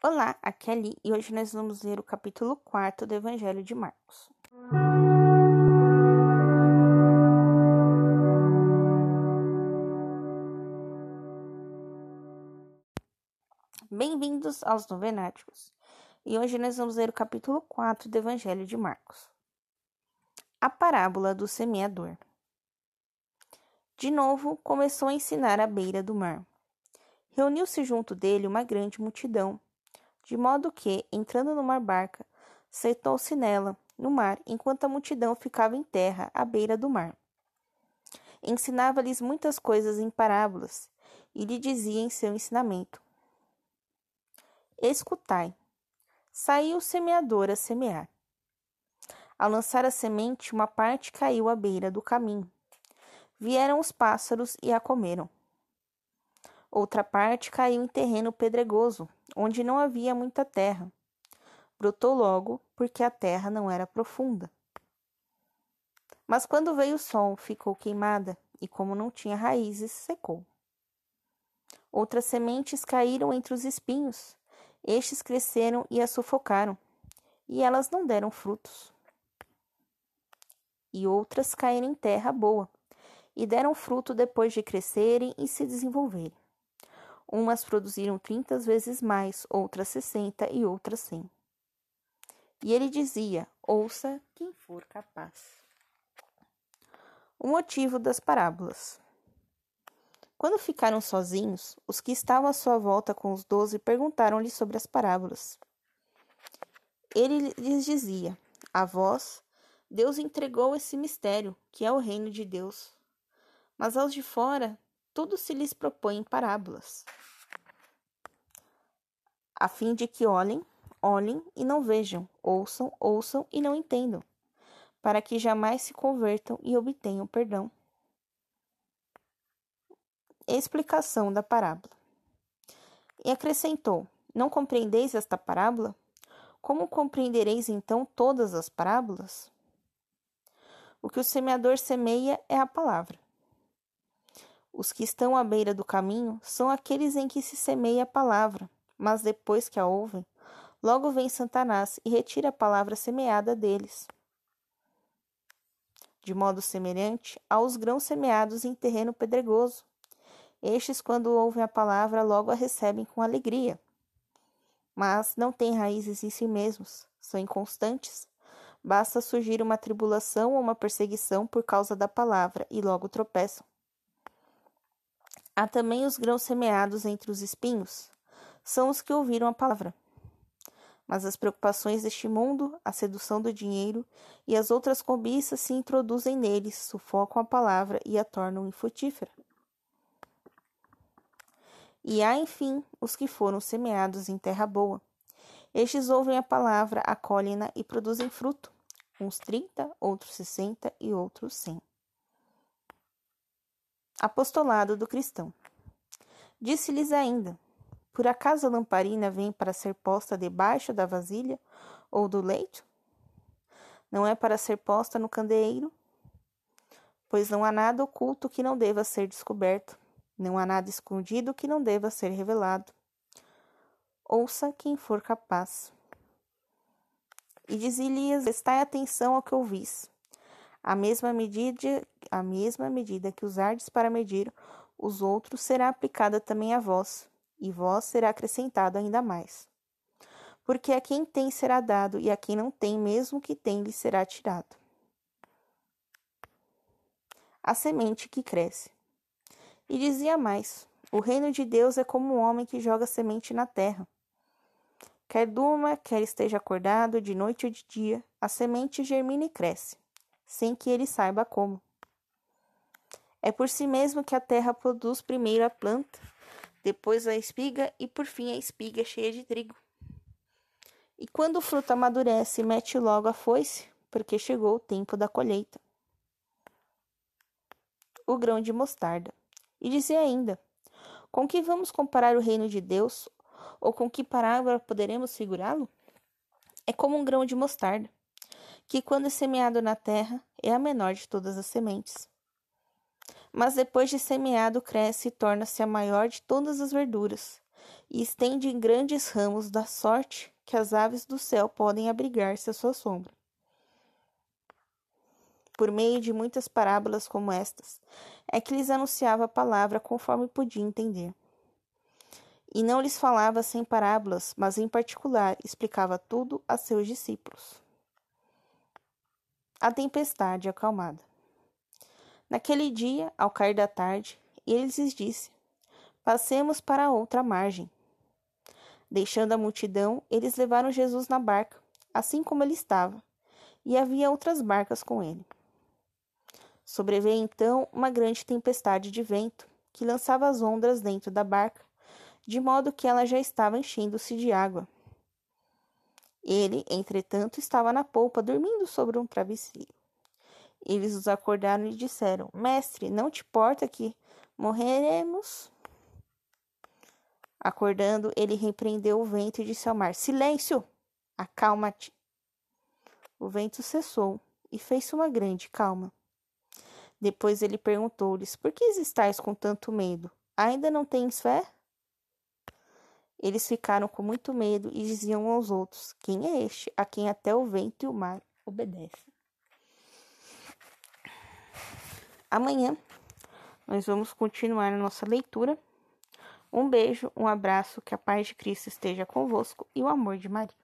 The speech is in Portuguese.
Olá, aqui é Ali e hoje nós vamos ler o capítulo 4 do Evangelho de Marcos. Bem-vindos aos Novenáticos e hoje nós vamos ler o capítulo 4 do Evangelho de Marcos. A parábola do semeador. De novo começou a ensinar à beira do mar. Reuniu-se junto dele uma grande multidão de modo que, entrando numa barca, sentou-se nela, no mar, enquanto a multidão ficava em terra, à beira do mar. Ensinava-lhes muitas coisas em parábolas, e lhe dizia em seu ensinamento: Escutai. Saiu o semeador a semear. Ao lançar a semente, uma parte caiu à beira do caminho. Vieram os pássaros e a comeram. Outra parte caiu em terreno pedregoso, onde não havia muita terra. Brotou logo, porque a terra não era profunda. Mas quando veio o sol, ficou queimada, e como não tinha raízes, secou. Outras sementes caíram entre os espinhos. Estes cresceram e a sufocaram, e elas não deram frutos. E outras caíram em terra boa, e deram fruto depois de crescerem e se desenvolverem. Umas produziram trinta vezes mais, outras sessenta e outras cem. E ele dizia: Ouça quem for capaz. O motivo das parábolas. Quando ficaram sozinhos, os que estavam à sua volta com os doze perguntaram-lhe sobre as parábolas. Ele lhes dizia: A vós, Deus entregou esse mistério, que é o reino de Deus. Mas aos de fora, tudo se lhes propõe em parábolas, a fim de que olhem, olhem e não vejam, ouçam, ouçam e não entendam, para que jamais se convertam e obtenham perdão. Explicação da parábola. E acrescentou: Não compreendeis esta parábola? Como compreendereis então todas as parábolas? O que o semeador semeia é a palavra. Os que estão à beira do caminho são aqueles em que se semeia a palavra, mas depois que a ouvem, logo vem Satanás e retira a palavra semeada deles. De modo semelhante aos grãos semeados em terreno pedregoso. Estes, quando ouvem a palavra, logo a recebem com alegria. Mas não têm raízes em si mesmos, são inconstantes. Basta surgir uma tribulação ou uma perseguição por causa da palavra e logo tropeçam. Há também os grãos semeados entre os espinhos. São os que ouviram a palavra. Mas as preocupações deste mundo, a sedução do dinheiro e as outras cobiças se introduzem neles, sufocam a palavra e a tornam infrutífera. E há, enfim, os que foram semeados em terra boa. Estes ouvem a palavra, acolhem-na e produzem fruto, uns trinta, outros sessenta e outros cem. Apostolado do cristão. Disse-lhes ainda: Por acaso a lamparina vem para ser posta debaixo da vasilha ou do leito? Não é para ser posta no candeeiro? Pois não há nada oculto que não deva ser descoberto, não há nada escondido que não deva ser revelado. Ouça quem for capaz. E dizia-lhes: Prestai atenção ao que ouvis. A mesma medida, a mesma medida que usardes para medir os outros será aplicada também a vós, e vós será acrescentado ainda mais. Porque a quem tem será dado, e a quem não tem, mesmo que tem, lhe será tirado. A semente que cresce. E dizia mais: O reino de Deus é como um homem que joga semente na terra. Quer durma, quer esteja acordado, de noite ou de dia, a semente germina e cresce sem que ele saiba como. É por si mesmo que a terra produz primeiro a planta, depois a espiga e por fim a espiga cheia de trigo. E quando o fruto amadurece, mete logo a foice, porque chegou o tempo da colheita. O grão de mostarda. E dizia ainda: Com que vamos comparar o reino de Deus? Ou com que parábola poderemos figurá-lo? É como um grão de mostarda que, quando é semeado na terra, é a menor de todas as sementes. Mas depois de semeado, cresce e torna-se a maior de todas as verduras, e estende em grandes ramos da sorte que as aves do céu podem abrigar-se à sua sombra. Por meio de muitas parábolas como estas, é que lhes anunciava a palavra conforme podia entender. E não lhes falava sem parábolas, mas em particular explicava tudo a seus discípulos. A tempestade acalmada. Naquele dia, ao cair da tarde, ele lhes disse: Passemos para outra margem. Deixando a multidão, eles levaram Jesus na barca, assim como ele estava, e havia outras barcas com ele. Sobreveio então uma grande tempestade de vento, que lançava as ondas dentro da barca, de modo que ela já estava enchendo-se de água. Ele, entretanto, estava na polpa, dormindo sobre um travesseiro. Eles os acordaram e disseram: Mestre, não te importa que morreremos? Acordando, ele repreendeu o vento e disse ao mar: Silêncio! Acalma-te. O vento cessou e fez-se uma grande calma. Depois ele perguntou-lhes: Por que estáis com tanto medo? Ainda não tens fé? Eles ficaram com muito medo e diziam aos outros: Quem é este a quem até o vento e o mar obedecem? Amanhã nós vamos continuar a nossa leitura um beijo, um abraço, que a paz de Cristo esteja convosco e o amor de Maria.